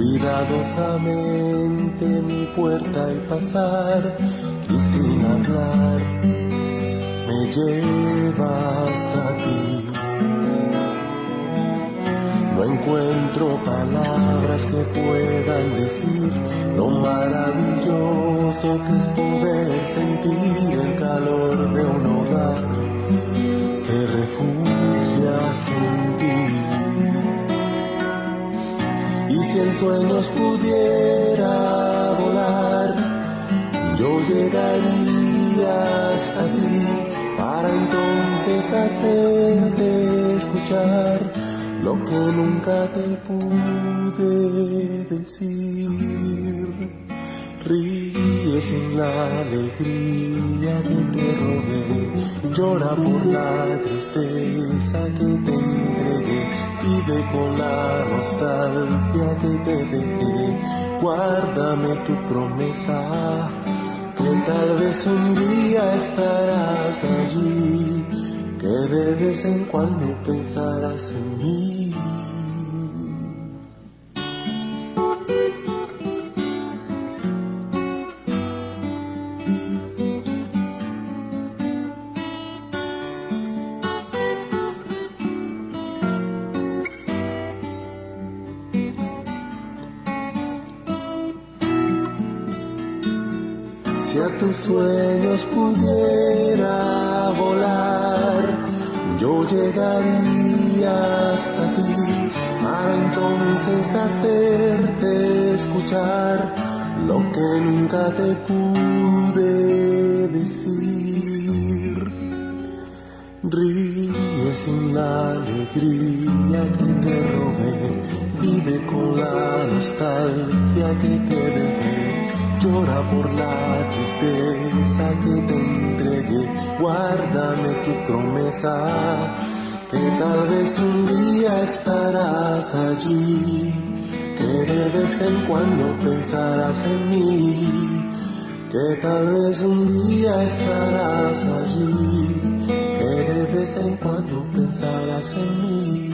cuidadosamente mi puerta y pasar y sin hablar me lleva hasta ti. No encuentro palabras que puedan decir lo maravilloso que es poder sentir el calor de en sueños pudiera volar, yo llegaría hasta ti para entonces hacerte escuchar lo que nunca te pude decir. Ríe sin la alegría que te robé, llora por la tristeza que te vive con la nostalgia que te dejé, guárdame tu promesa, que tal vez un día estarás allí que de vez en cuando pensarás en mí. Alegría que te robé, vive con la nostalgia que te dejé. Llora por la tristeza que te entregué, guárdame tu promesa, que tal vez un día estarás allí, que de vez en cuando pensarás en mí, que tal vez un día estarás allí, de vez en cuando pensarás en mí.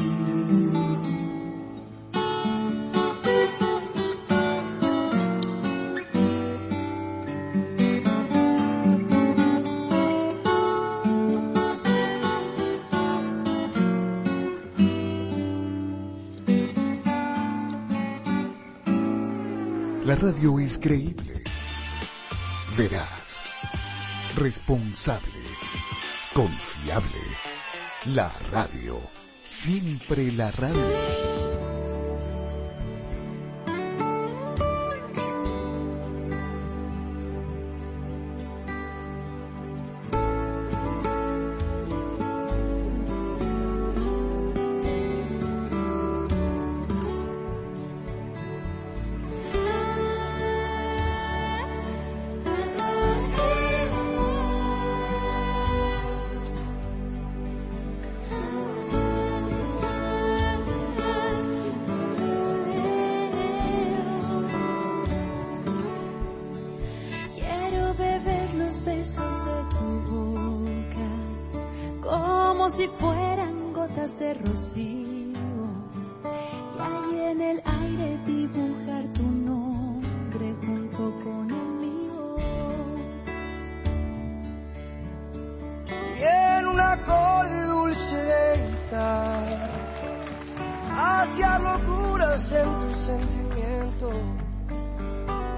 La radio es creíble, veraz, responsable, confiable. La radio, siempre la radio. De rocío. Y ahí en el aire dibujar tu nombre junto con el mío. y en un acorde dulce guitarra hacia locuras en tu sentimiento.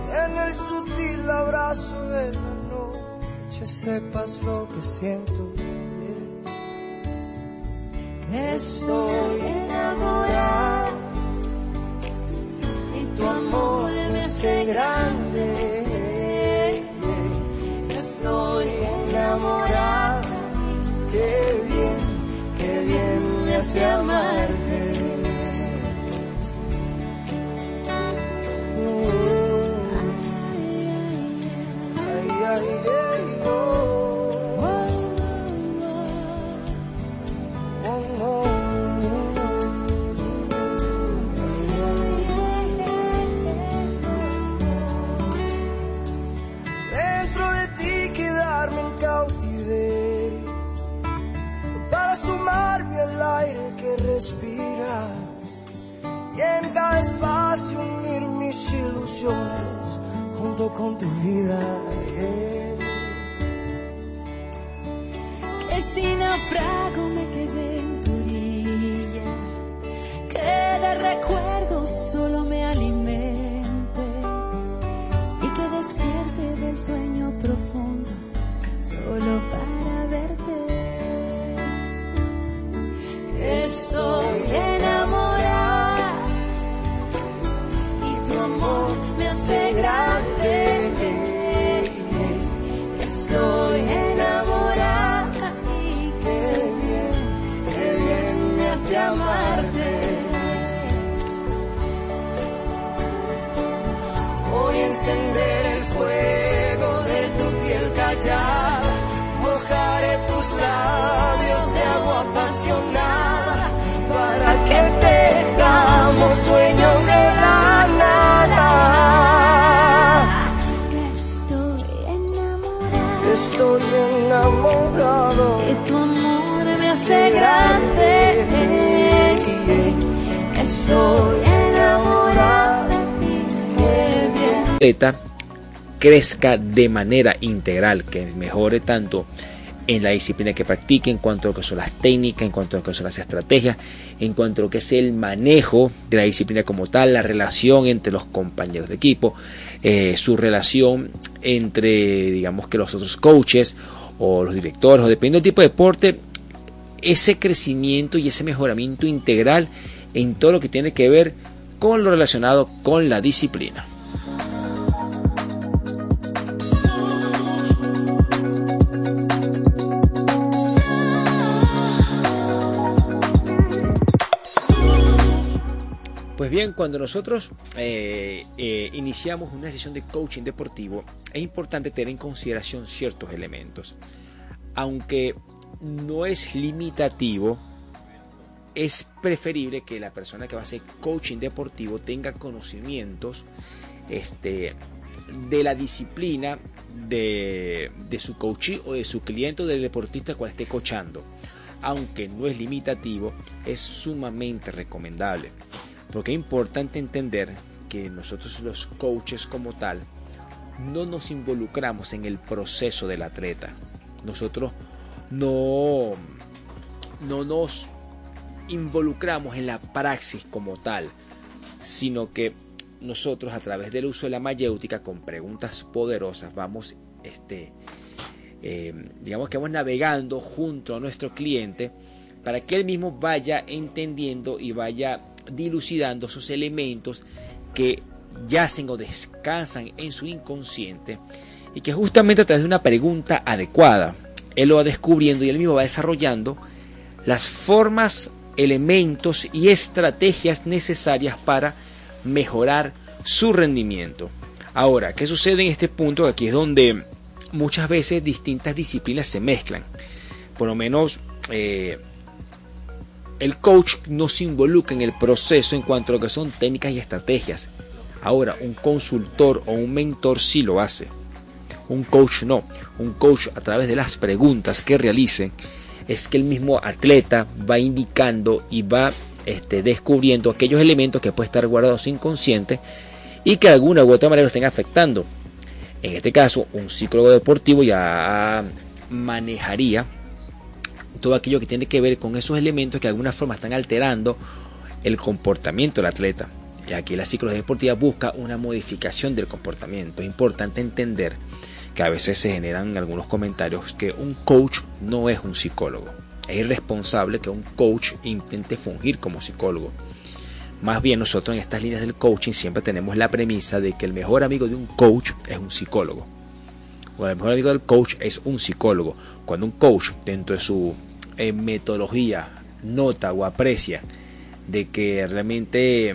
Y en el sutil abrazo de la noche sepas lo que siento estoy enamorada y tu amor me hace grande estoy enamorada. qué bien qué bien me hace amarte con tu vida? Que si naufrago me quedé en tu orilla, que de recuerdos solo me alimente y que despierte del sueño profundo solo para verte. Estoy enamorada y tu amor me hace grande. Crezca de manera integral, que mejore tanto en la disciplina que practique, en cuanto a lo que son las técnicas, en cuanto a lo que son las estrategias, en cuanto a lo que es el manejo de la disciplina como tal, la relación entre los compañeros de equipo, eh, su relación entre, digamos que los otros coaches o los directores, o dependiendo del tipo de deporte, ese crecimiento y ese mejoramiento integral en todo lo que tiene que ver con lo relacionado con la disciplina. Pues bien, cuando nosotros eh, eh, iniciamos una sesión de coaching deportivo, es importante tener en consideración ciertos elementos. Aunque no es limitativo, es preferible que la persona que va a hacer coaching deportivo tenga conocimientos este, de la disciplina de, de su coach o de su cliente o del deportista cual esté coachando. Aunque no es limitativo, es sumamente recomendable. Porque es importante entender que nosotros los coaches como tal no nos involucramos en el proceso del atleta. Nosotros no, no nos involucramos en la praxis como tal, sino que nosotros a través del uso de la mayéutica con preguntas poderosas vamos, este, eh, digamos que vamos navegando junto a nuestro cliente para que él mismo vaya entendiendo y vaya dilucidando esos elementos que yacen o descansan en su inconsciente y que justamente a través de una pregunta adecuada él lo va descubriendo y él mismo va desarrollando las formas, elementos y estrategias necesarias para mejorar su rendimiento. Ahora, ¿qué sucede en este punto? Aquí es donde muchas veces distintas disciplinas se mezclan. Por lo menos eh, el coach no se involucra en el proceso en cuanto a lo que son técnicas y estrategias. Ahora, un consultor o un mentor sí lo hace. Un coach no. Un coach a través de las preguntas que realice es que el mismo atleta va indicando y va este, descubriendo aquellos elementos que puede estar guardados inconsciente y que de alguna u otra manera lo estén afectando. En este caso, un psicólogo deportivo ya manejaría todo aquello que tiene que ver con esos elementos que de alguna forma están alterando el comportamiento del atleta. Y aquí la psicología deportiva busca una modificación del comportamiento. Es importante entender que a veces se generan algunos comentarios que un coach no es un psicólogo. Es irresponsable que un coach intente fungir como psicólogo. Más bien nosotros en estas líneas del coaching siempre tenemos la premisa de que el mejor amigo de un coach es un psicólogo. O el mejor amigo del coach es un psicólogo. Cuando un coach dentro de su eh, metodología nota o aprecia de que realmente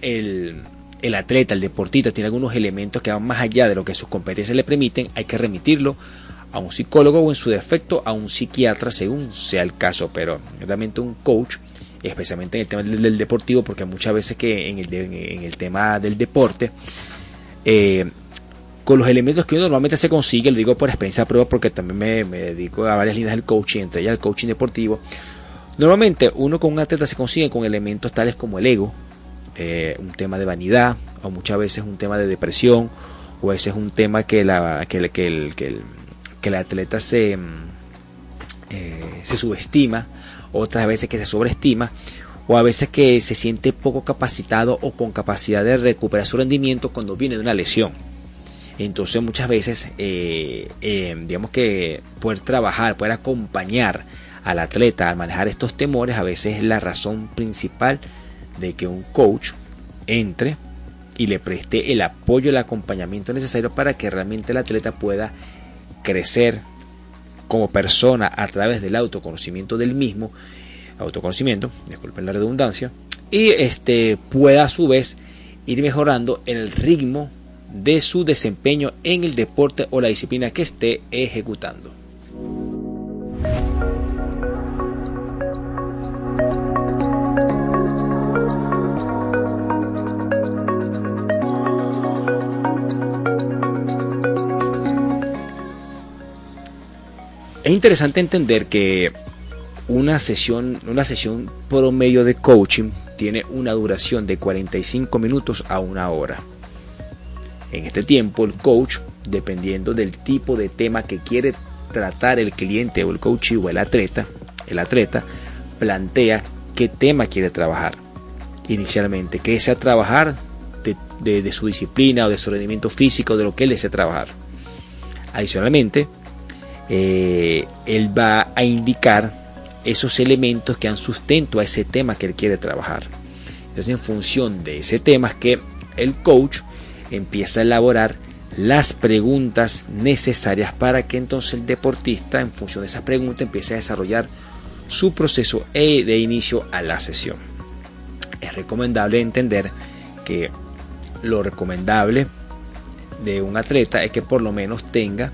el, el atleta, el deportista tiene algunos elementos que van más allá de lo que sus competencias le permiten, hay que remitirlo a un psicólogo o en su defecto a un psiquiatra según sea el caso, pero realmente un coach, especialmente en el tema del, deportivo, porque muchas veces que en el, en el tema del deporte, eh, con los elementos que uno normalmente se consigue, lo digo por experiencia de prueba porque también me, dedico a varias líneas del coaching, entre ellas el coaching deportivo, normalmente uno con un atleta se consigue con elementos tales como el ego, eh, un tema de vanidad, o muchas veces un tema de depresión, o ese es un tema que, la, que, el, que, el, que el atleta se, eh, se subestima, otras veces que se sobreestima, o a veces que se siente poco capacitado o con capacidad de recuperar su rendimiento cuando viene de una lesión. Entonces muchas veces, eh, eh, digamos que poder trabajar, poder acompañar al atleta a manejar estos temores, a veces es la razón principal de que un coach entre y le preste el apoyo, el acompañamiento necesario para que realmente el atleta pueda crecer como persona a través del autoconocimiento del mismo, autoconocimiento, disculpen la redundancia, y este pueda a su vez ir mejorando el ritmo de su desempeño en el deporte o la disciplina que esté ejecutando. Es interesante entender que una sesión, una sesión promedio de coaching tiene una duración de 45 minutos a una hora. En este tiempo el coach, dependiendo del tipo de tema que quiere tratar el cliente o el coach o el atleta, el atleta plantea qué tema quiere trabajar. Inicialmente, que desea trabajar de, de su disciplina o de su rendimiento físico, de lo que él desea trabajar. Adicionalmente, eh, él va a indicar esos elementos que dan sustento a ese tema que él quiere trabajar. Entonces, en función de ese tema es que el coach empieza a elaborar las preguntas necesarias para que entonces el deportista, en función de esas preguntas, empiece a desarrollar su proceso e de inicio a la sesión. Es recomendable entender que lo recomendable de un atleta es que por lo menos tenga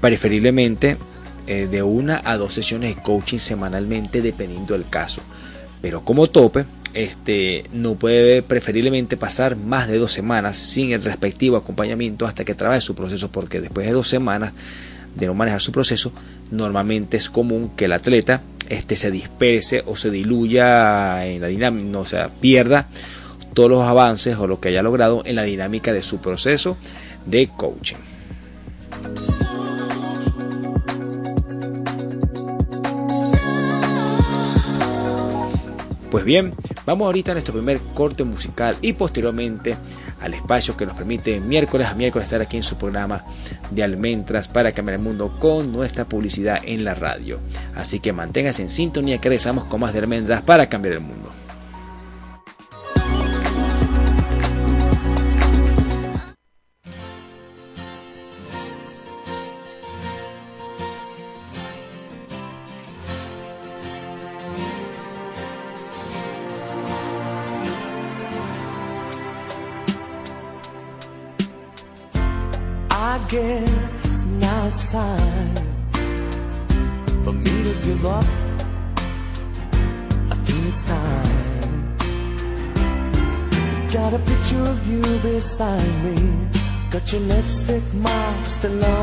preferiblemente eh, de una a dos sesiones de coaching semanalmente dependiendo del caso. Pero como tope, este, no puede preferiblemente pasar más de dos semanas sin el respectivo acompañamiento hasta que trabaje su proceso, porque después de dos semanas de no manejar su proceso, normalmente es común que el atleta este, se disperse o se diluya en la dinámica, o sea, pierda todos los avances o lo que haya logrado en la dinámica de su proceso de coaching. Pues bien, vamos ahorita a nuestro primer corte musical y posteriormente al espacio que nos permite miércoles a miércoles estar aquí en su programa de almendras para cambiar el mundo con nuestra publicidad en la radio. Así que manténgase en sintonía que regresamos con más de almendras para cambiar el mundo. the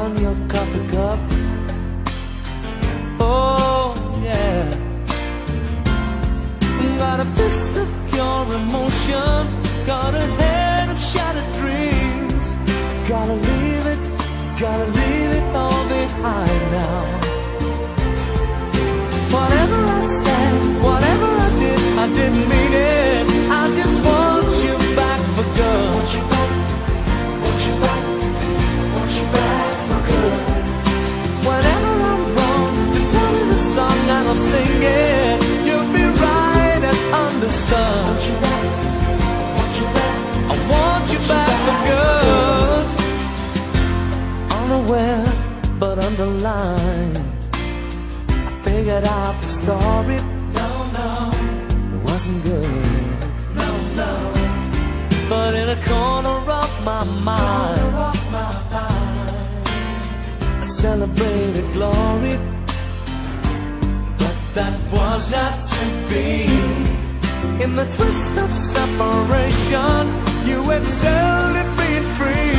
Twist of separation, you excelled at being free.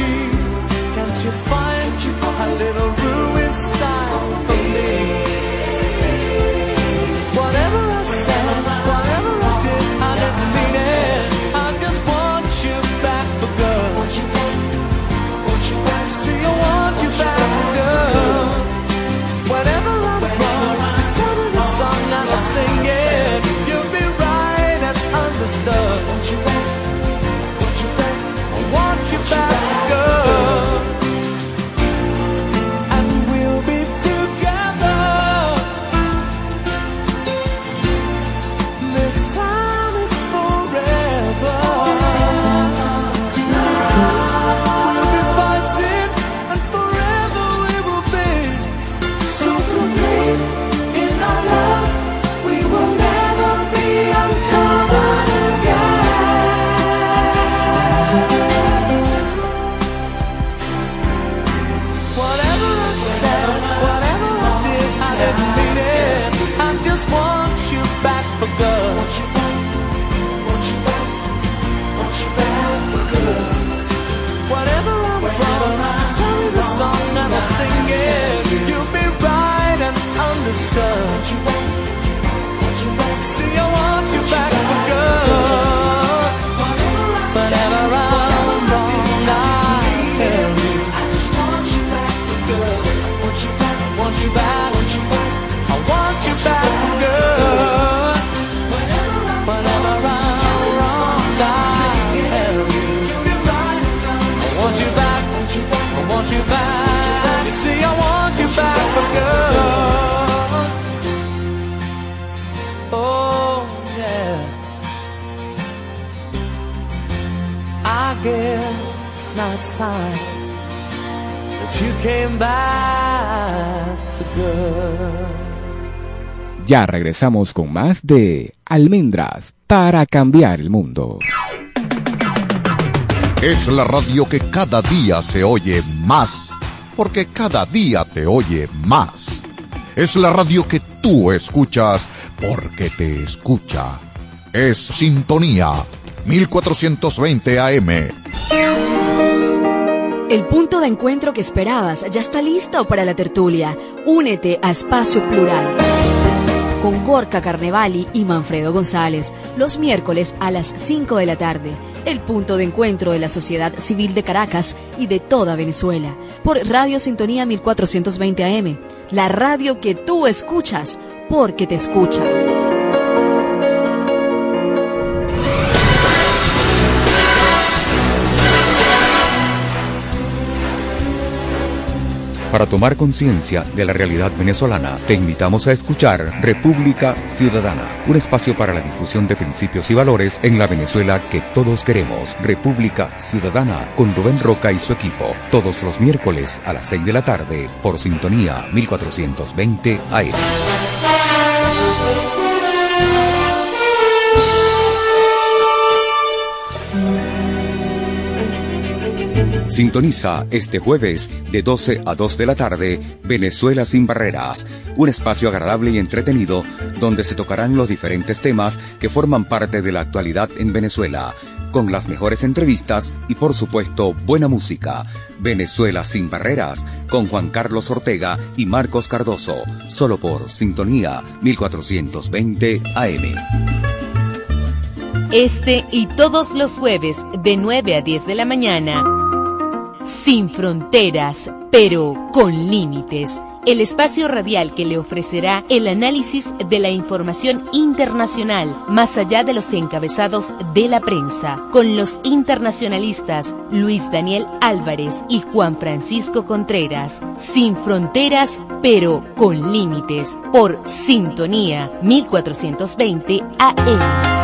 Can't you find? You a little room inside for me. See, I want you back. Whenever I'm wrong, I tell you. I want you back. Whenever I'm wrong, I tell you. I want you back, I want you back. You see, I want that you came back for good. Ya regresamos con más de Almendras para cambiar el mundo. Es la radio que cada día se oye más, porque cada día te oye más. Es la radio que tú escuchas, porque te escucha. Es Sintonía 1420 AM. El punto de encuentro que esperabas ya está listo para la tertulia. Únete a Espacio Plural. Con Gorka Carnevali y Manfredo González, los miércoles a las 5 de la tarde. El punto de encuentro de la sociedad civil de Caracas y de toda Venezuela. Por Radio Sintonía 1420 AM. La radio que tú escuchas porque te escucha. Para tomar conciencia de la realidad venezolana, te invitamos a escuchar República Ciudadana, un espacio para la difusión de principios y valores en la Venezuela que todos queremos. República Ciudadana con Rubén Roca y su equipo, todos los miércoles a las 6 de la tarde por Sintonía 1420 AM. Sintoniza este jueves de 12 a 2 de la tarde Venezuela sin barreras, un espacio agradable y entretenido donde se tocarán los diferentes temas que forman parte de la actualidad en Venezuela, con las mejores entrevistas y por supuesto buena música. Venezuela sin barreras con Juan Carlos Ortega y Marcos Cardoso, solo por Sintonía 1420 AM. Este y todos los jueves de 9 a 10 de la mañana. Sin fronteras, pero con límites. El espacio radial que le ofrecerá el análisis de la información internacional, más allá de los encabezados de la prensa, con los internacionalistas Luis Daniel Álvarez y Juan Francisco Contreras. Sin fronteras, pero con límites. Por Sintonía 1420 AM.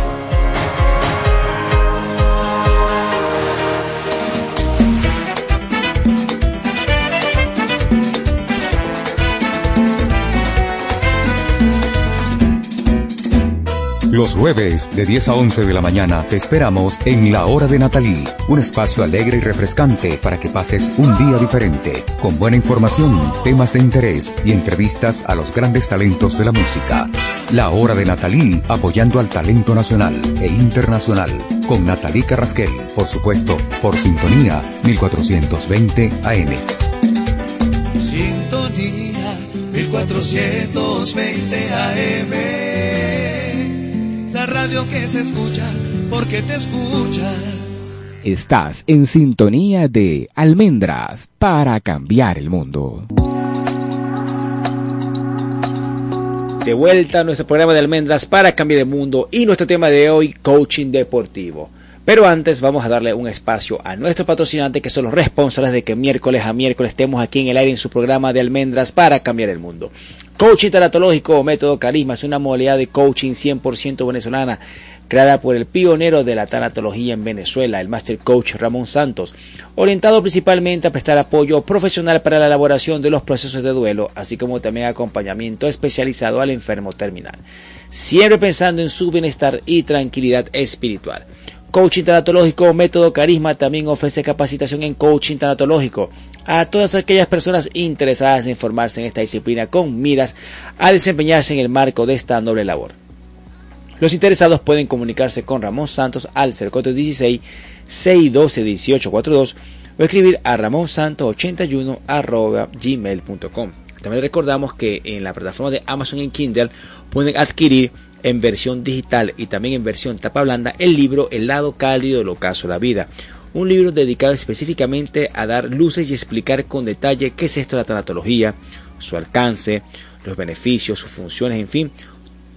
Los jueves de 10 a 11 de la mañana te esperamos en La Hora de Natalí, un espacio alegre y refrescante para que pases un día diferente, con buena información, temas de interés y entrevistas a los grandes talentos de la música. La Hora de Natalí, apoyando al talento nacional e internacional, con Natalí Carrasquel, por supuesto, por Sintonía 1420 AM. Sintonía 1420 AM. Radio que se escucha porque te escucha. Estás en sintonía de Almendras para cambiar el mundo. De vuelta a nuestro programa de almendras para cambiar el mundo y nuestro tema de hoy, coaching deportivo. Pero antes vamos a darle un espacio a nuestros patrocinantes que son los responsables de que miércoles a miércoles estemos aquí en el aire en su programa de almendras para cambiar el mundo. Coaching tanatológico, método carisma, es una modalidad de coaching 100% venezolana creada por el pionero de la tanatología en Venezuela, el Master Coach Ramón Santos, orientado principalmente a prestar apoyo profesional para la elaboración de los procesos de duelo, así como también acompañamiento especializado al enfermo terminal, siempre pensando en su bienestar y tranquilidad espiritual. Coaching tanatológico, método carisma también ofrece capacitación en coaching tanatológico a todas aquellas personas interesadas en formarse en esta disciplina con miras a desempeñarse en el marco de esta noble labor. Los interesados pueden comunicarse con Ramón Santos al 0416 612 1842 o escribir a ramonsantos81 gmail.com. También recordamos que en la plataforma de Amazon en Kindle pueden adquirir en versión digital y también en versión tapa blanda el libro El lado cálido del ocaso de la vida. Un libro dedicado específicamente a dar luces y explicar con detalle qué es esto de la tanatología, su alcance, los beneficios, sus funciones, en fin,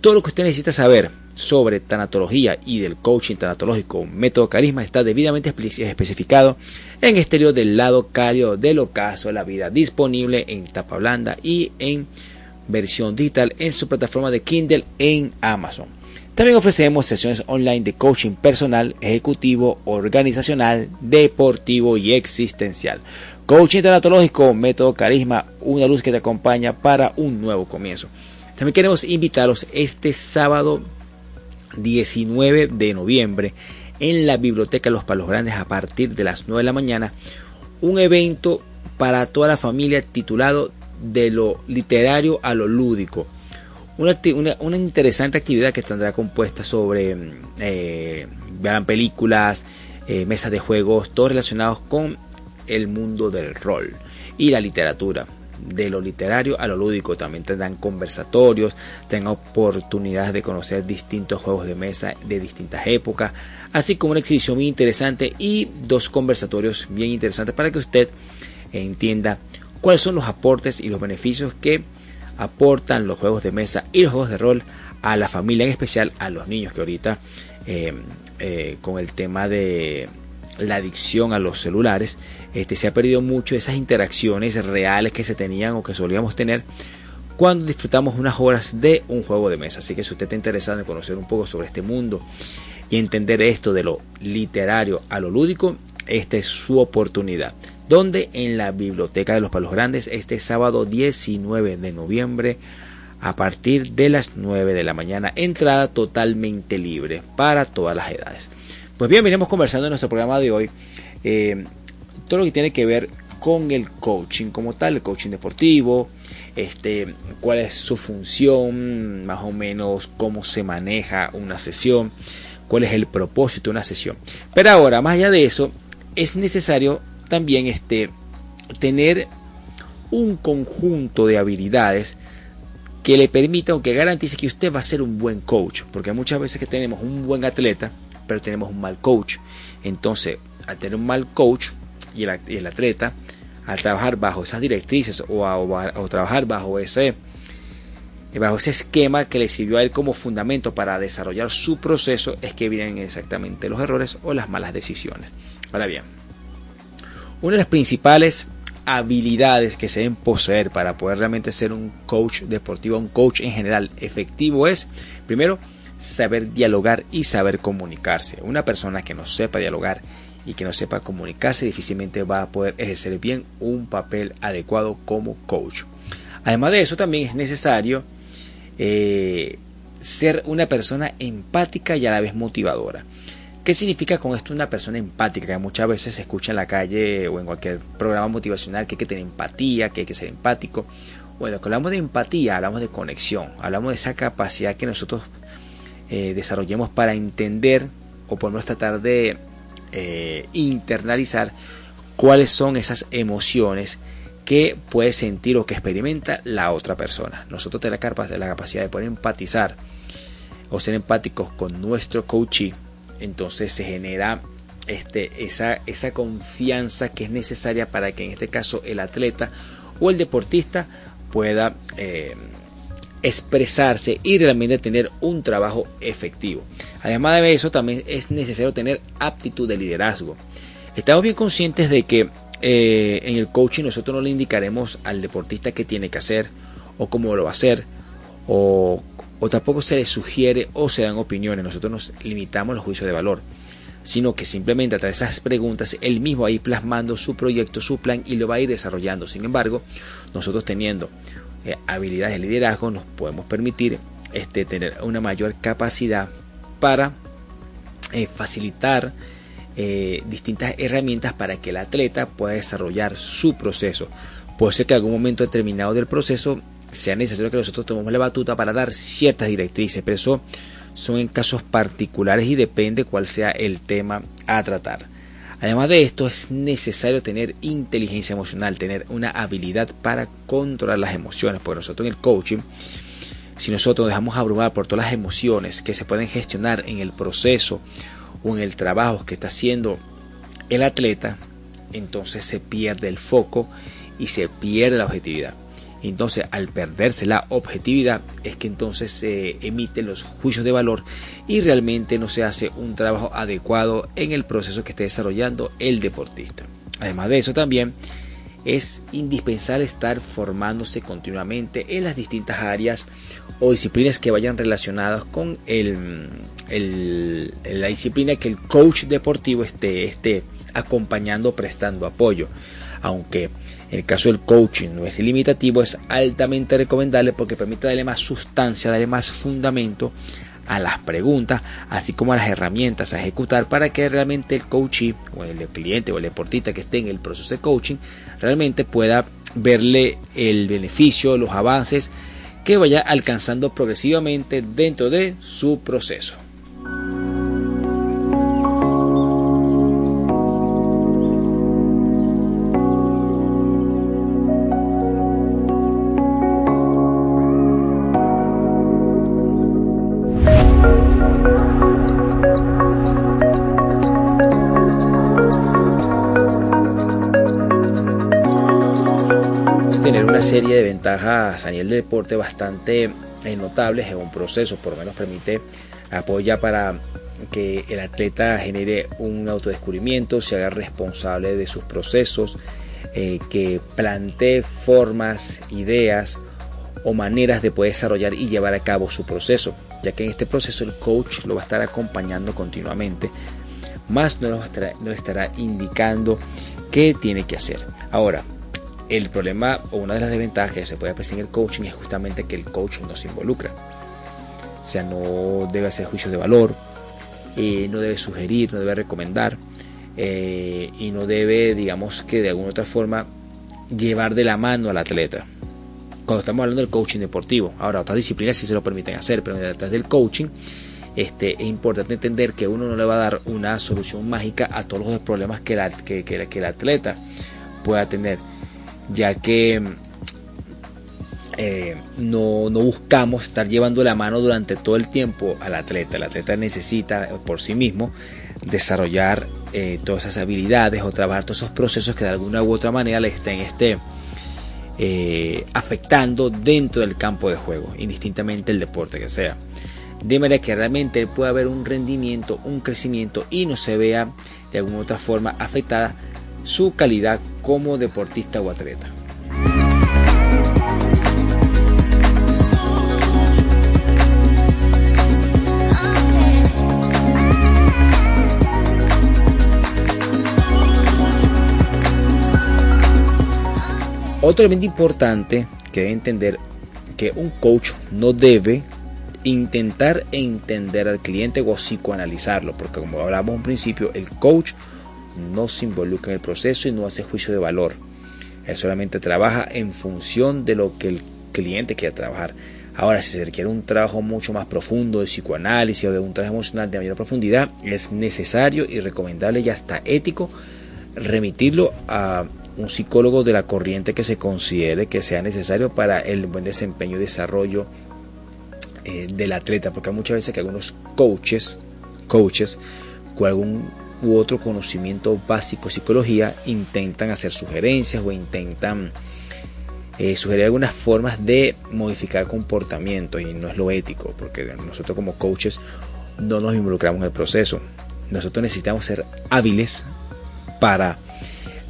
todo lo que usted necesita saber sobre tanatología y del coaching tanatológico método carisma está debidamente especificado en exterior del lado cálido del ocaso de la vida, disponible en tapa blanda y en versión digital en su plataforma de Kindle en Amazon. También ofrecemos sesiones online de coaching personal, ejecutivo, organizacional, deportivo y existencial. Coaching tanatológico, método carisma, una luz que te acompaña para un nuevo comienzo. También queremos invitarlos este sábado 19 de noviembre en la Biblioteca Los Palos Grandes a partir de las 9 de la mañana. Un evento para toda la familia titulado De lo literario a lo lúdico. Una, interesante actividad que tendrá compuesta sobre eh, verán películas, eh, mesas de juegos, todos relacionados con el mundo del rol y la literatura de lo literario a lo lúdico. También tendrán conversatorios, tendrán oportunidades de conocer distintos juegos de mesa de distintas épocas, así como una exhibición muy interesante y dos conversatorios bien interesantes para que usted entienda cuáles son los aportes y los beneficios que aportan los juegos de mesa y los juegos de rol a la familia, en especial a los niños que ahorita eh, eh, con el tema de la adicción a los celulares, este, se ha perdido mucho esas interacciones reales que se tenían o que solíamos tener cuando disfrutamos unas horas de un juego de mesa. Así que si usted está interesado en conocer un poco sobre este mundo y entender esto de lo literario a lo lúdico, esta es su oportunidad. Donde en la Biblioteca de los Palos Grandes, este sábado 19 de noviembre, a partir de las 9 de la mañana, entrada totalmente libre para todas las edades. Pues bien, venimos conversando en nuestro programa de hoy eh, todo lo que tiene que ver con el coaching como tal, el coaching deportivo, este, cuál es su función, más o menos cómo se maneja una sesión, cuál es el propósito de una sesión. Pero ahora, más allá de eso, es necesario también este, tener un conjunto de habilidades que le permita o que garantice que usted va a ser un buen coach, porque muchas veces que tenemos un buen atleta, pero tenemos un mal coach. Entonces, al tener un mal coach y el, atleta, al trabajar bajo esas directrices o, o, trabajar bajo ese, bajo ese esquema que le sirvió a él como fundamento para desarrollar su proceso, es que vienen exactamente los errores o las malas decisiones. Ahora bien, una de las principales habilidades que se deben poseer para poder realmente ser un coach deportivo, un coach en general efectivo es, primero, saber dialogar y saber comunicarse. Una persona que no sepa dialogar y que no sepa comunicarse difícilmente va a poder ejercer bien un papel adecuado como coach. Además de eso también es necesario eh, ser una persona empática y a la vez motivadora. ¿Qué significa con esto una persona empática? Que muchas veces se escucha en la calle o en cualquier programa motivacional que hay que tener empatía, que hay que ser empático. Bueno, cuando hablamos de empatía, hablamos de conexión, hablamos de esa capacidad que nosotros eh, desarrollemos para entender o por menos tratar de eh, internalizar cuáles son esas emociones que puede sentir o que experimenta la otra persona. Nosotros tenemos la capacidad de poder empatizar o ser empáticos con nuestro coachee, entonces se genera este, esa, confianza que es necesaria para que en este caso el atleta o el deportista pueda eh, expresarse y realmente tener un trabajo efectivo. Además de eso, también es necesario tener aptitud de liderazgo. Estamos bien conscientes de que eh, en el coaching nosotros no le indicaremos al deportista qué tiene que hacer o cómo lo va a hacer o, o tampoco se le sugiere o se dan opiniones. Nosotros nos limitamos los juicios de valor sino que simplemente a través de esas preguntas él mismo va a ir plasmando su proyecto, su plan y lo va a ir desarrollando. Sin embargo, nosotros teniendo eh, habilidades de liderazgo nos podemos permitir este, tener una mayor capacidad para eh, facilitar eh, distintas herramientas para que el atleta pueda desarrollar su proceso. Puede ser que en algún momento determinado del proceso sea necesario que nosotros tomemos la batuta para dar ciertas directrices, pero eso son en casos particulares y depende cuál sea el tema a tratar. Además de esto, es necesario tener inteligencia emocional, tener una habilidad para controlar las emociones, porque nosotros en el coaching, si nosotros dejamos abrumar por todas las emociones que se pueden gestionar en el proceso o en el trabajo que está haciendo el atleta, entonces se pierde el foco y se pierde la objetividad. Entonces, al perderse la objetividad, es que entonces se emiten los juicios de valor y realmente no se hace un trabajo adecuado en el proceso que esté desarrollando el deportista. Además de eso, también es indispensable estar formándose continuamente en las distintas áreas o disciplinas que vayan relacionadas con el, la disciplina que el coach deportivo esté, esté acompañando, prestando apoyo. Aunque en el caso del coaching no es ilimitativo, es altamente recomendable porque permite darle más sustancia, darle más fundamento a las preguntas, así como a las herramientas a ejecutar para que realmente el coachee o el cliente o el deportista que esté en el proceso de coaching realmente pueda verle el beneficio, los avances que vaya alcanzando progresivamente dentro de su proceso. Ventajas a nivel de deporte bastante eh, notables en un proceso, por lo menos permite apoya para que el atleta genere un autodescubrimiento, se haga responsable de sus procesos, eh, que plantee formas, ideas o maneras de poder desarrollar y llevar a cabo su proceso, ya que en este proceso el coach lo va a estar acompañando continuamente, más no estará, no estará indicando qué tiene que hacer. Ahora, el problema o una de las desventajas que se puede apreciar en el coaching es justamente que el coach no se involucra. O sea, no debe hacer juicios de valor, eh, no debe sugerir, no debe recomendar eh, y no debe, digamos que de alguna otra forma, llevar de la mano al atleta. Cuando estamos hablando del coaching deportivo, ahora otras disciplinas sí se lo permiten hacer, pero detrás del coaching este, es importante entender que uno no le va a dar una solución mágica a todos los problemas que, que el atleta pueda tener ya que eh, no, buscamos estar llevando la mano durante todo el tiempo al atleta. El atleta necesita por sí mismo desarrollar eh, todas esas habilidades o trabajar todos esos procesos que de alguna u otra manera le estén este, eh, afectando dentro del campo de juego, indistintamente el deporte que sea. De manera que realmente pueda haber un rendimiento, un crecimiento y no se vea de alguna u otra forma afectada su calidad como deportista o atleta. Otro elemento importante que debe entender que un coach no debe intentar entender al cliente o psicoanalizarlo, porque como hablamos en principio, el coach no se involucra en el proceso y no hace juicio de valor. Él solamente trabaja en función de lo que el cliente quiere trabajar. Ahora, si se requiere un trabajo mucho más profundo de psicoanálisis o de un trabajo emocional de mayor profundidad, es necesario y recomendable y hasta ético remitirlo a un psicólogo de la corriente que se considere que sea necesario para el buen desempeño y desarrollo eh, del atleta, porque hay muchas veces que algunos coaches, coaches con algún u otro conocimiento básico de psicología intentan hacer sugerencias o intentan eh, sugerir algunas formas de modificar comportamientos y no es lo ético, porque nosotros como coaches no nos involucramos en el proceso. Nosotros necesitamos ser hábiles para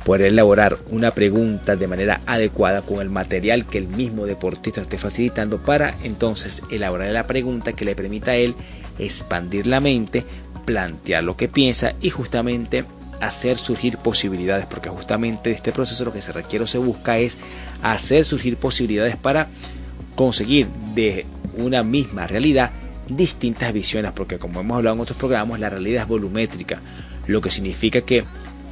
poder elaborar una pregunta de manera adecuada con el material que el mismo deportista esté facilitando para entonces elaborar la pregunta que le permita a él expandir la mente, plantear lo que piensa y justamente hacer surgir posibilidades, porque justamente de este proceso lo que se requiere o se busca es hacer surgir posibilidades para conseguir de una misma realidad distintas visiones, porque como hemos hablado en otros programas, la realidad es volumétrica, lo que significa que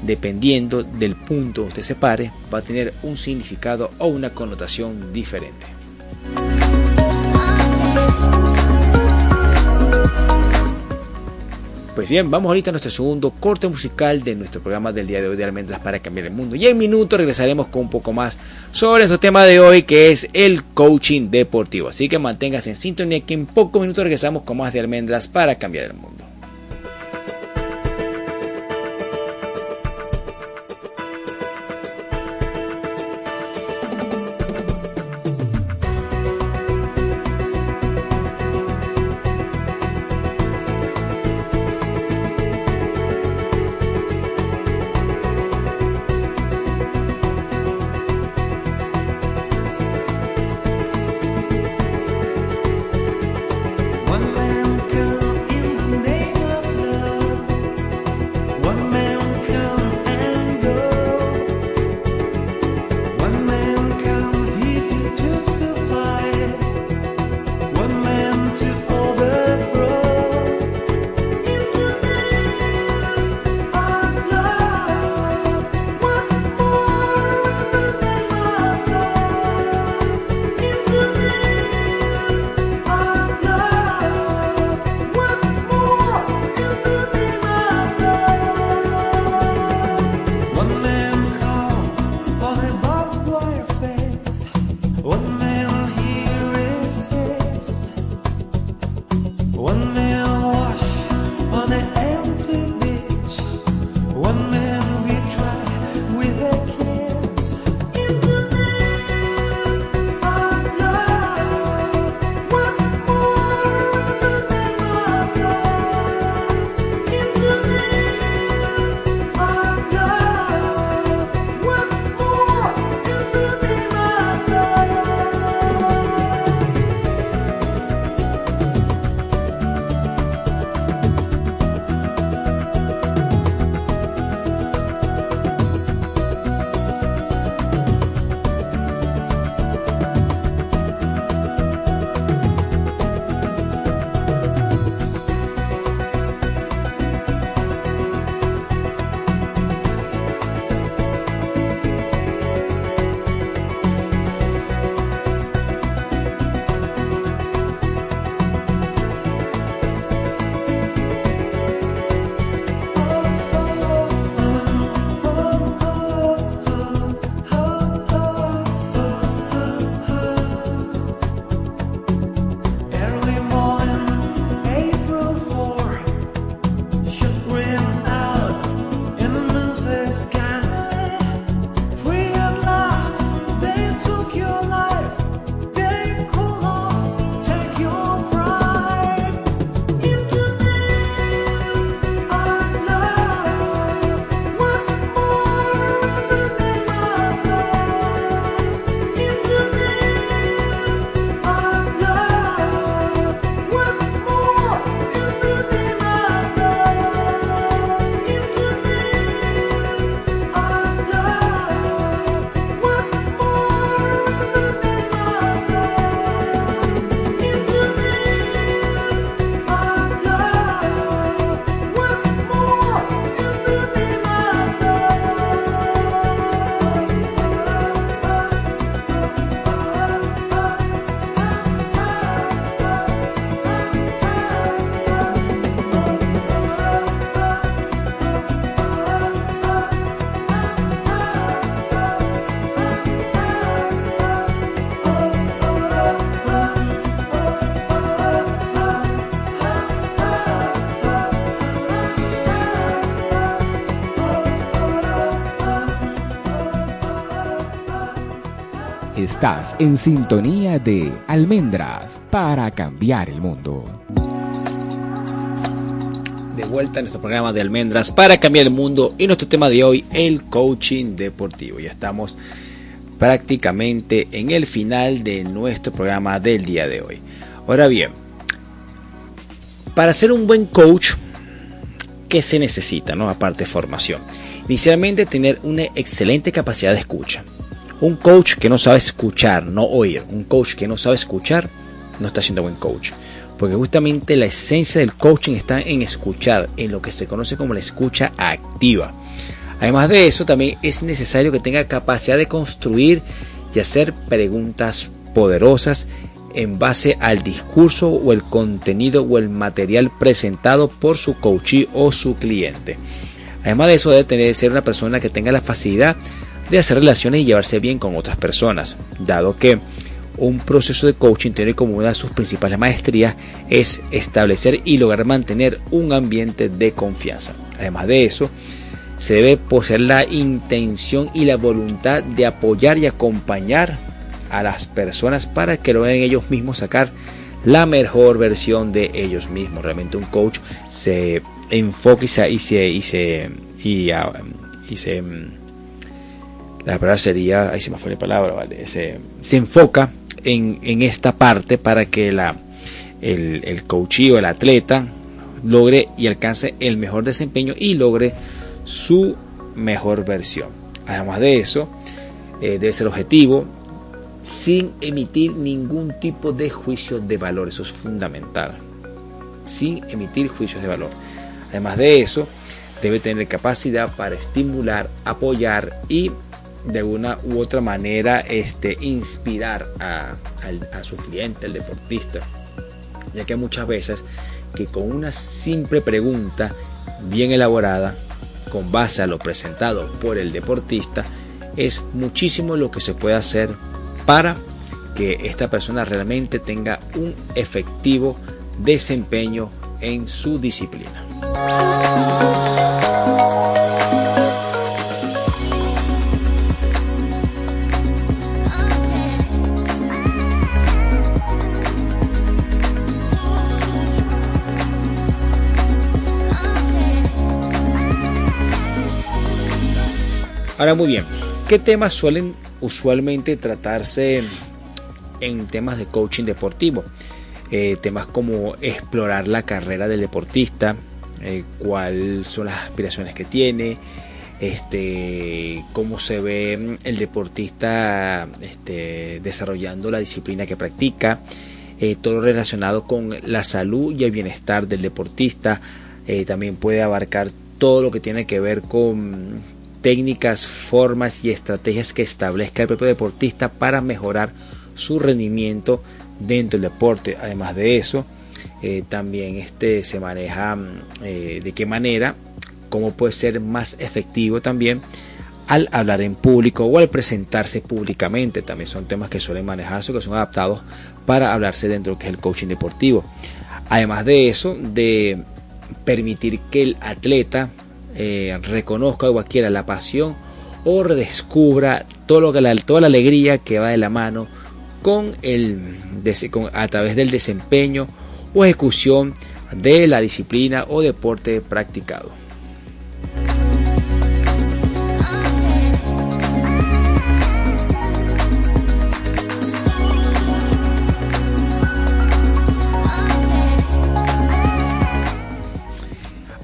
dependiendo del punto donde usted se pare, va a tener un significado o una connotación diferente. Pues bien, vamos ahorita a nuestro segundo corte musical de nuestro programa del día de hoy de Almendras para cambiar el mundo. Y en minutos regresaremos con un poco más sobre nuestro tema de hoy que es el coaching deportivo. Así que manténgase en sintonía que en pocos minutos regresamos con más de Almendras para cambiar el mundo. Estás en sintonía de Almendras para cambiar el mundo. De vuelta a nuestro programa de Almendras para cambiar el mundo y nuestro tema de hoy, el coaching deportivo. Ya estamos prácticamente en el final de nuestro programa del día de hoy. Ahora bien, para ser un buen coach, ¿qué se necesita? No? Aparte de formación. Inicialmente tener una excelente capacidad de escucha. Un coach que no sabe escuchar, no oír. Un coach que no sabe escuchar, no está siendo buen coach. Porque justamente la esencia del coaching está en escuchar, en lo que se conoce como la escucha activa. Además de eso, también es necesario que tenga capacidad de construir y hacer preguntas poderosas en base al discurso o el contenido o el material presentado por su coachee o su cliente. Además de eso, debe tener, ser una persona que tenga la facilidad de hacer relaciones y llevarse bien con otras personas, dado que un proceso de coaching tiene como una de sus principales maestrías es establecer y lograr mantener un ambiente de confianza. Además de eso, se debe poseer la intención y la voluntad de apoyar y acompañar a las personas para que logren ellos mismos sacar la mejor versión de ellos mismos. Realmente un coach se enfoca y se y se y se, y, ah, se la palabra sería, ahí se me fue la palabra, ¿vale? se, se enfoca en, en, esta parte para que la, el, el el atleta logre y alcance el mejor desempeño y logre su mejor versión. Además de eso, eh, debe ser objetivo sin emitir ningún tipo de juicio de valor. Eso es fundamental. Sin emitir juicios de valor. Además de eso, debe tener capacidad para estimular, apoyar y de una u otra manera este, inspirar a, su cliente, el deportista. Ya que muchas veces que con una simple pregunta bien elaborada con base a lo presentado por el deportista, es muchísimo lo que se puede hacer para que esta persona realmente tenga un efectivo desempeño en su disciplina. Ahora muy bien, ¿qué temas suelen usualmente tratarse en temas de coaching deportivo? Eh, temas como explorar la carrera del deportista, eh, cuáles son las aspiraciones que tiene, este, cómo se ve el deportista este, desarrollando la disciplina que practica, eh, todo relacionado con la salud y el bienestar del deportista. también puede abarcar todo lo que tiene que ver con técnicas, formas y estrategias que establezca el propio deportista para mejorar su rendimiento dentro del deporte. Además de eso, eh, también este se maneja mm, eh, de qué manera, cómo puede ser más efectivo también al hablar en público o al presentarse públicamente. También son temas que suelen manejarse que son adaptados para hablarse dentro de lo que es el coaching deportivo. Además de eso, de permitir que el atleta eh, reconozca o la pasión o redescubra todo lo que la, toda la alegría que va de la mano con el, a través del desempeño o ejecución de la disciplina o deporte practicado.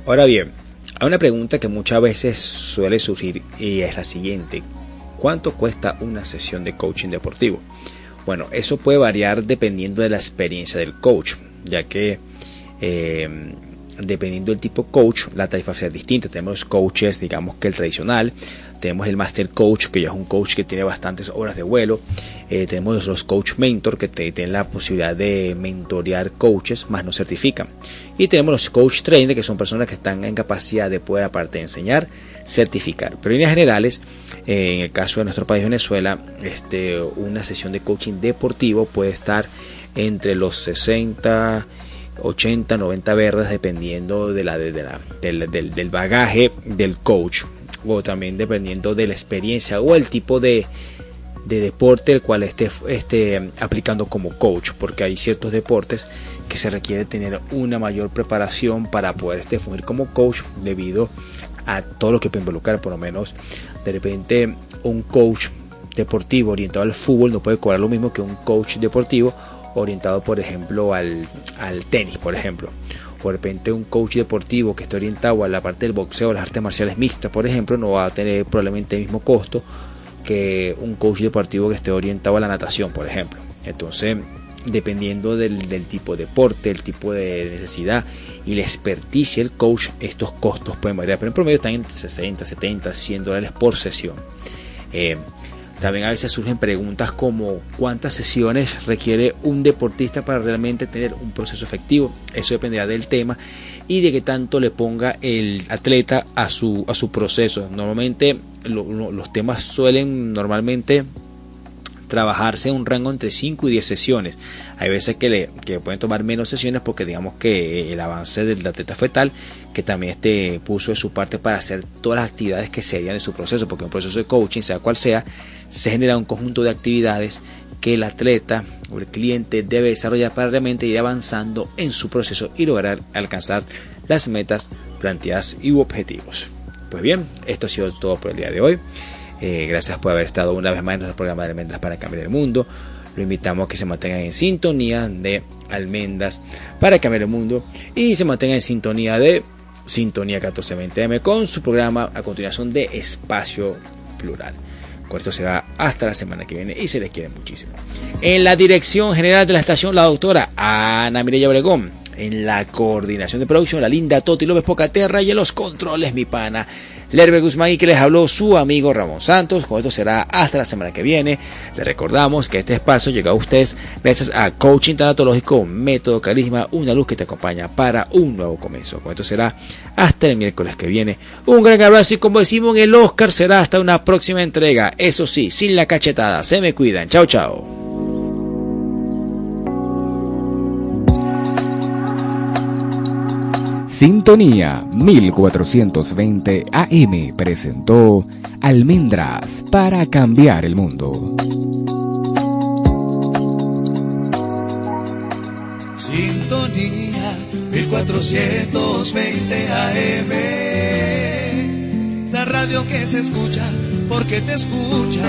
Ahora bien, hay una pregunta que muchas veces suele surgir y es la siguiente. ¿Cuánto cuesta una sesión de coaching deportivo? Bueno, eso puede variar dependiendo de la experiencia del coach, ya que eh, dependiendo del tipo coach, la tarifa será distinta. Tenemos coaches, digamos que el tradicional, tenemos el Master Coach, que ya es un coach que tiene bastantes horas de vuelo. Eh, tenemos los Coach Mentor, que tienen la posibilidad de mentorear coaches, más no certifican. Y tenemos los Coach Trainer, que son personas que están en capacidad de poder, aparte de enseñar, certificar. Pero en líneas generales, eh, en el caso de nuestro país Venezuela, este, una sesión de coaching deportivo puede estar entre los 60 80, 90 verdes dependiendo de la, de la del, del, bagaje del coach o también dependiendo de la experiencia o el tipo de, de deporte el cual esté, esté aplicando como coach, porque hay ciertos deportes que se requiere tener una mayor preparación para poder este, fungir como coach debido a todo lo que puede involucrar, por lo menos de repente un coach deportivo orientado al fútbol no puede cobrar lo mismo que un coach deportivo orientado, por ejemplo, al, al tenis, por ejemplo. O de repente un coach deportivo que esté orientado a la parte del boxeo, las artes marciales mixtas, por ejemplo, no va a tener probablemente el mismo costo que un coach deportivo que esté orientado a la natación, por ejemplo. Entonces, dependiendo del, tipo de deporte, el tipo de necesidad y la experticia del coach, estos costos pueden variar, pero en promedio están entre 60, 70, 100 dólares por sesión. Eh, también a veces surgen preguntas como cuántas sesiones requiere un deportista para realmente tener un proceso efectivo. Eso dependerá del tema y de qué tanto le ponga el atleta a su, a su proceso. Normalmente los temas suelen normalmente trabajarse un rango entre 5 y 10 sesiones. Hay veces que, le, que pueden tomar menos sesiones porque digamos que el avance del atleta fue tal que también este puso de su parte para hacer todas las actividades que serían de su proceso, porque un proceso de coaching, sea cual sea, se genera un conjunto de actividades que el atleta o el cliente debe desarrollar para realmente ir avanzando en su proceso y lograr alcanzar las metas planteadas y objetivos. Pues bien, esto ha sido todo por el día de hoy. Eh, gracias por haber estado una vez más en nuestro programa de Almendras para Cambiar el Mundo. Lo invitamos a que se mantengan en sintonía de Almendras para Cambiar el Mundo y se mantengan en sintonía de Sintonía 1420M con su programa a continuación de Espacio Plural. Esto será hasta la semana que viene y se les quiere muchísimo. En la dirección general de la estación, la doctora Ana Mireya Obregón. En la coordinación de producción, la linda Toti López Pocaterra y en los controles, mi pana Lerbe Guzmán y que les habló su amigo Ramón Santos. Con esto será hasta la semana que viene. Les recordamos que este espacio llega a ustedes gracias a Coaching Tanatológico Método Carisma, una luz que te acompaña para un nuevo comienzo. Con esto será hasta el miércoles que viene. Un gran abrazo y como decimos el Oscar será hasta una próxima entrega. Eso sí, sin la cachetada. Se me cuidan. Chao, chao. Sintonía 1420 AM presentó Almendras para cambiar el mundo. Sintonía 1420 AM. La radio que se escucha porque te escucha.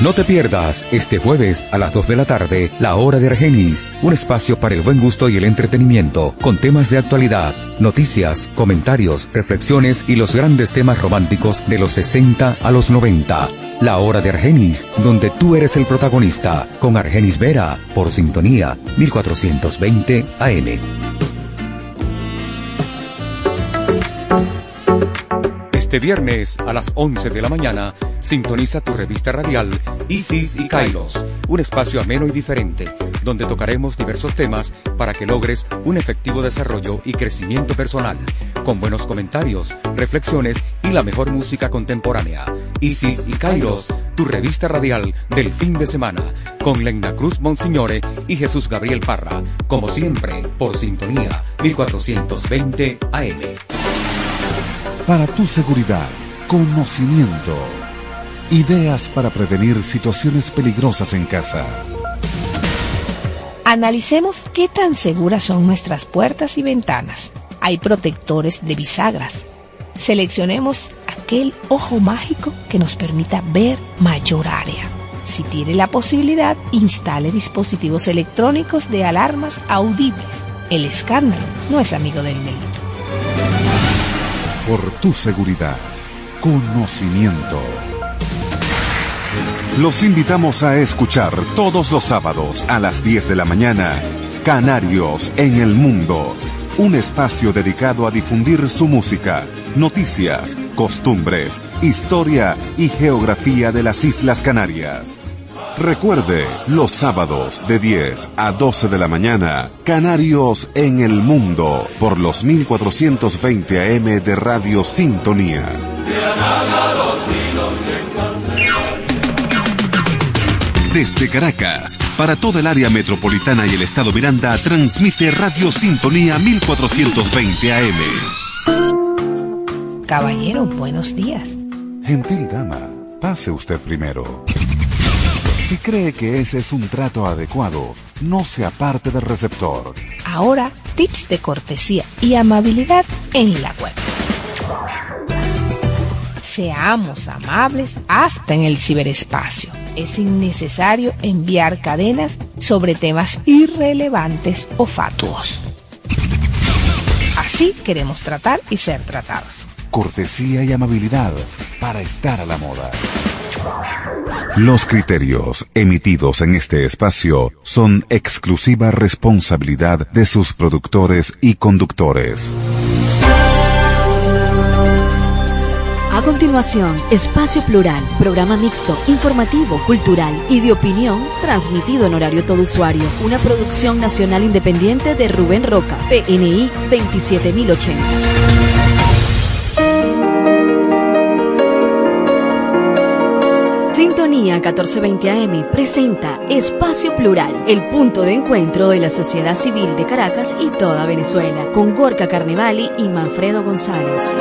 No te pierdas este jueves a las 2 de la tarde La Hora de Argenis, un espacio para el buen gusto y el entretenimiento, con temas de actualidad, noticias, comentarios, reflexiones y los grandes temas románticos de los 60 a los 90. La Hora de Argenis, donde tú eres el protagonista, con Argenis Vera, por sintonía 1420 AM. Este viernes a las 11 de la mañana, sintoniza tu revista radial Isis y Kairos, un espacio ameno y diferente, donde tocaremos diversos temas para que logres un efectivo desarrollo y crecimiento personal, con buenos comentarios, reflexiones y la mejor música contemporánea. Isis y Kairos, tu revista radial del fin de semana, con Lena Cruz Monsignore y Jesús Gabriel Parra, como siempre, por sintonía 1420 AM. Para tu seguridad, conocimiento, ideas para prevenir situaciones peligrosas en casa. Analicemos qué tan seguras son nuestras puertas y ventanas. Hay protectores de bisagras. Seleccionemos aquel ojo mágico que nos permita ver mayor área. Si tiene la posibilidad, instale dispositivos electrónicos de alarmas audibles. El escándalo no es amigo del delito. Por tu seguridad, conocimiento. Los invitamos a escuchar todos los sábados a las 10 de la mañana Canarios en el Mundo, un espacio dedicado a difundir su música, noticias, costumbres, historia y geografía de las Islas Canarias. Recuerde, los sábados de 10 a 12 de la mañana, Canarios en el Mundo, por los 1420 AM de Radio Sintonía. Desde Caracas, para toda el área metropolitana y el estado Miranda, transmite Radio Sintonía 1420 AM. Caballero, buenos días. Gentil dama, pase usted primero. Si cree que ese es un trato adecuado, no se aparte del receptor. Ahora, tips de cortesía y amabilidad en la web. Seamos amables hasta en el ciberespacio. Es innecesario enviar cadenas sobre temas irrelevantes o fatuos. Así queremos tratar y ser tratados. Cortesía y amabilidad para estar a la moda. Los criterios emitidos en este espacio son exclusiva responsabilidad de sus productores y conductores. A continuación, Espacio Plural, programa mixto, informativo, cultural y de opinión, transmitido en horario todo usuario. Una producción nacional independiente de Rubén Roca, PNI 27080. Sintonía 1420 AM presenta Espacio Plural, el punto de encuentro de la sociedad civil de Caracas y toda Venezuela, con Gorka Carnevali y Manfredo González.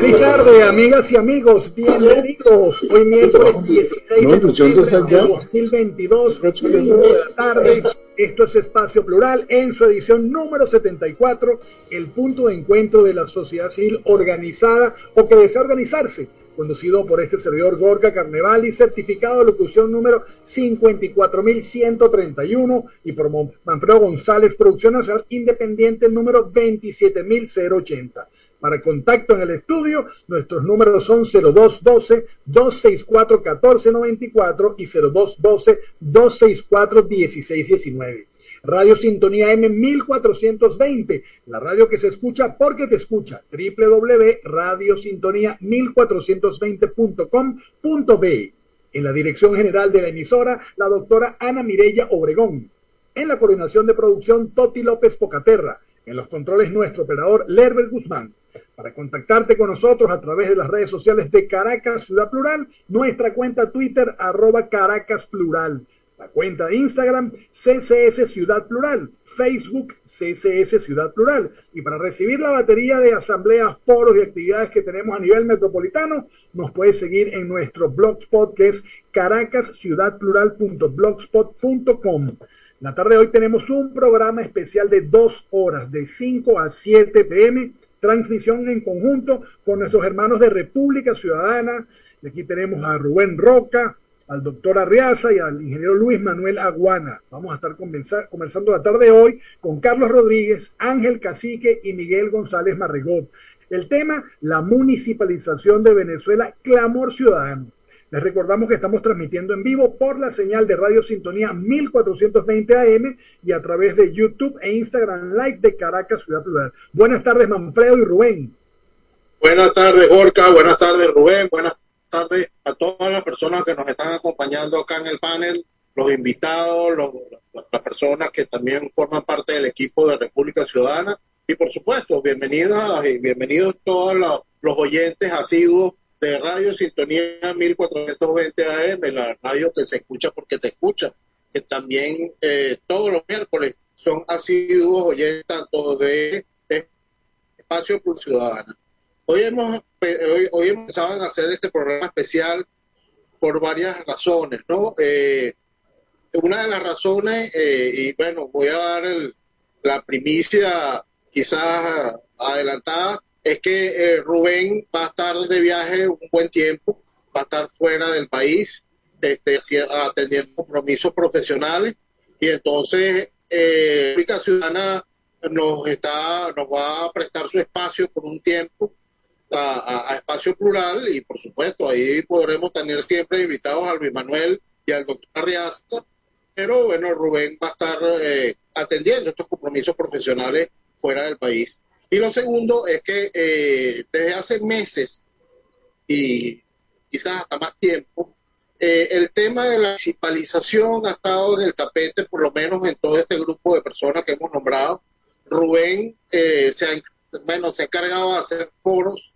Feliz tarde, amigas y amigos, bienvenidos. Hoy miércoles 16 de de 2022, de la tarde. Esto es Espacio Plural en su edición número 74, el punto de encuentro de la sociedad civil organizada o que desea organizarse, conducido por este servidor Gorka Carnevali, certificado de locución número 54131 y por Manfredo González, producción nacional independiente número 27080. Para contacto en el estudio, nuestros números son 0212-264-1494 y 0212-264-1619. Radio Sintonía M 1420, la radio que se escucha porque te escucha. www.radiosintonía1420.com.be. En la dirección general de la emisora, la doctora Ana Mireya Obregón. En la coordinación de producción, Toti López Pocaterra. En los controles, nuestro operador, Lerber Guzmán. Para contactarte con nosotros a través de las redes sociales de Caracas Ciudad Plural, nuestra cuenta Twitter arroba Caracas Plural. La cuenta de Instagram, CCS Ciudad Plural. Facebook CCS Ciudad Plural. Y para recibir la batería de asambleas, foros y actividades que tenemos a nivel metropolitano, nos puede seguir en nuestro blogspot que es caracasciudadplural.blogspot.com. La tarde de hoy tenemos un programa especial de dos horas, de 5 a 7 pm, transmisión en conjunto con nuestros hermanos de República Ciudadana. Y aquí tenemos a Rubén Roca, al doctor Arriaza y al ingeniero Luis Manuel Aguana. Vamos a estar conversando la tarde de hoy con Carlos Rodríguez, Ángel Cacique y Miguel González Marregot. El tema, la municipalización de Venezuela, clamor ciudadano. Les recordamos que estamos transmitiendo en vivo por la señal de Radio Sintonía 1420 AM y a través de YouTube e Instagram Live de Caracas Ciudad Plural. Buenas tardes, Manfredo y Rubén. Buenas tardes, Gorka. Buenas tardes, Rubén. Buenas tardes a todas las personas que nos están acompañando acá en el panel, los invitados, las personas que también forman parte del equipo de República Ciudadana y por supuesto, bienvenidos y bienvenidos todos los oyentes asiduos de Radio Sintonía 1420 AM, la radio que se escucha porque te escucha, que también eh, todos los miércoles son asiduos oyentes tanto de, Espacio por Ciudadana. Hoy hemos, hoy, hoy empezado a hacer este programa especial por varias razones, ¿no? Eh, una de las razones, eh, y bueno, voy a dar la primicia quizás adelantada, es que eh, Rubén va a estar de viaje un buen tiempo, va a estar fuera del país, este, atendiendo compromisos profesionales, y entonces eh, Ciudadana nos está, nos va a prestar su espacio por un tiempo a, espacio plural. Y por supuesto ahí podremos tener siempre invitados a Luis Manuel y al doctor Arriaza, pero bueno, Rubén va a estar eh, atendiendo estos compromisos profesionales fuera del país. Y lo segundo es que eh, desde hace meses y quizás hasta más tiempo, eh, el tema de la municipalización ha estado en el tapete, por lo menos en todo este grupo de personas que hemos nombrado. Rubén se, ha, bueno, se ha encargado de hacer foros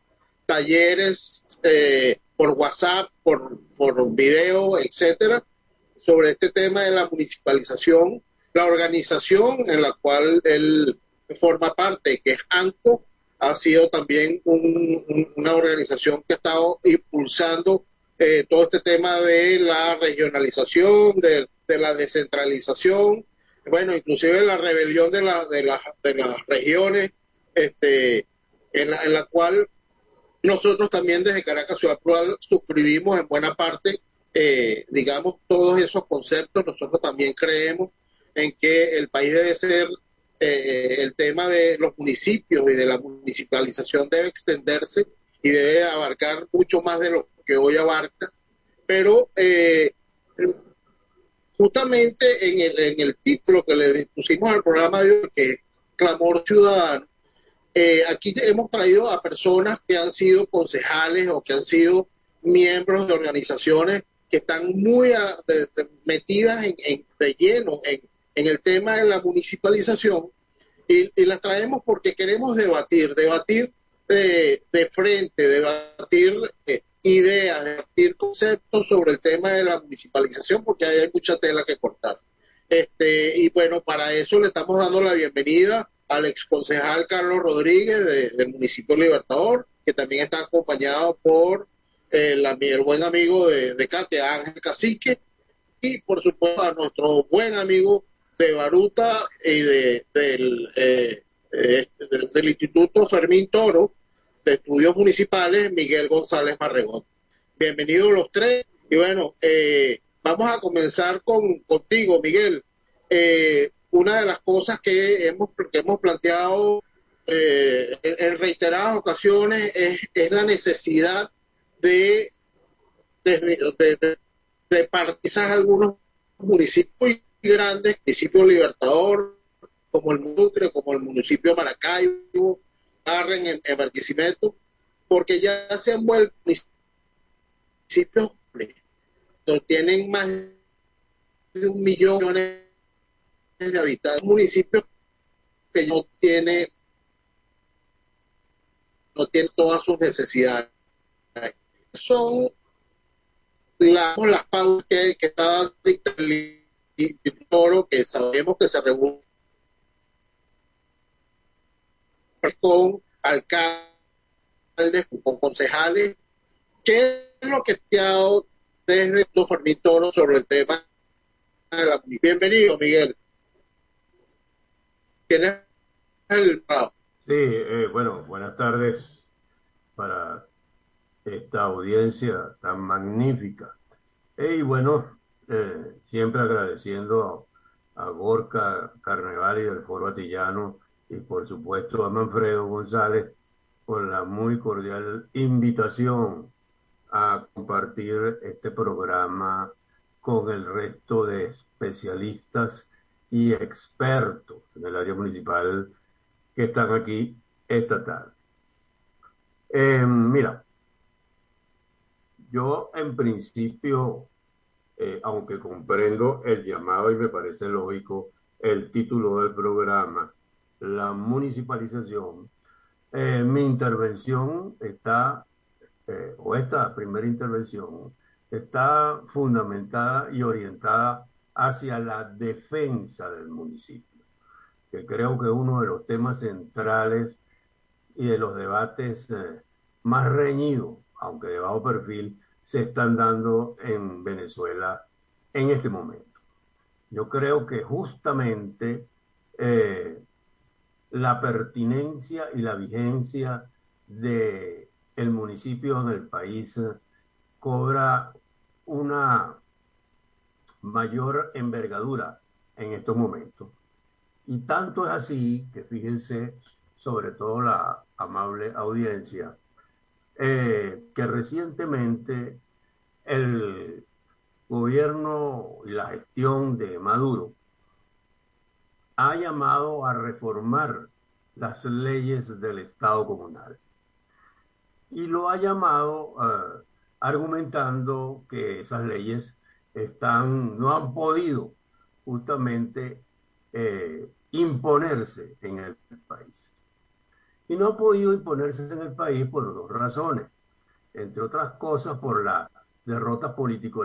talleres eh, por WhatsApp, por, por video, etcétera, sobre este tema de la municipalización. La organización en la cual él forma parte, que es ANCO, ha sido también una organización que ha estado impulsando eh, todo este tema de la regionalización, de, la descentralización, bueno, inclusive la rebelión de, la, de, de las regiones, este, en, la, en la cual nosotros también desde Caracas Ciudad Plural suscribimos en buena parte, eh, digamos, todos esos conceptos. Nosotros también creemos en que el país debe ser, eh, el tema de los municipios y de la municipalización debe extenderse y debe abarcar mucho más de lo que hoy abarca. Pero eh, justamente en el, en el título que le pusimos al programa de hoy, que es Clamor Ciudadano, eh, aquí hemos traído a personas que han sido concejales o que han sido miembros de organizaciones que están muy metidas en, de lleno en, el tema de la municipalización y, las traemos porque queremos debatir, debatir de, frente, debatir eh, ideas, debatir conceptos sobre el tema de la municipalización porque hay mucha tela que cortar. Este, y bueno, para eso le estamos dando la bienvenida al exconcejal Carlos Rodríguez del municipio Libertador, que también está acompañado por eh, el buen amigo de, de Katia, Ángel Cacique, y por supuesto a nuestro buen amigo de Baruta y de, del, eh, eh, del Instituto Fermín Toro de Estudios Municipales, Miguel González Marregón. Bienvenidos los tres. Y bueno, vamos a comenzar con, contigo, Miguel. Eh, una de las cosas que hemos, que hemos planteado eh, en, reiteradas ocasiones es, la necesidad de, de, de, partizar algunos municipios grandes, municipio Libertador, como el Mucre, como el municipio Maracaibo, Arren en, en porque ya se han vuelto municipios que tienen más de un millón de de habitar un municipio que no tiene no tiene todas sus necesidades. Son las pautas que, que está y Toro, que sabemos que se reúne con alcaldes, con concejales. ¿Qué es lo que dado desde tu Toro sobre el tema de la Bienvenido, Miguel. ¿Tienes el Sí, eh, bueno, buenas tardes para esta audiencia tan magnífica. Y bueno, eh, siempre agradeciendo a, Gorka Carnevali del Foro Atillano y por supuesto a Manfredo González por la muy cordial invitación a compartir este programa con el resto de especialistas y expertos en el área municipal que están aquí esta tarde. Eh, mira, yo en principio eh, aunque comprendo el llamado y me parece lógico el título del programa, la municipalización, eh, mi intervención está, eh, o esta primera intervención, está fundamentada y orientada hacia la defensa del municipio, que creo que es uno de los temas centrales y de los debates más reñidos, aunque de bajo perfil, se están dando en Venezuela en este momento. Yo creo que justamente eh, la pertinencia y la vigencia de el municipio en el país cobra una mayor envergadura en estos momentos. Y tanto es así que fíjense, sobre todo la amable audiencia, eh, que recientemente el gobierno y la gestión de Maduro ha llamado a reformar las leyes del Estado comunal. Y lo ha llamado eh, argumentando que esas leyes están, no han podido justamente eh, imponerse en el país y no ha podido imponerse en el país por dos razones. Entre otras cosas, por la derrota político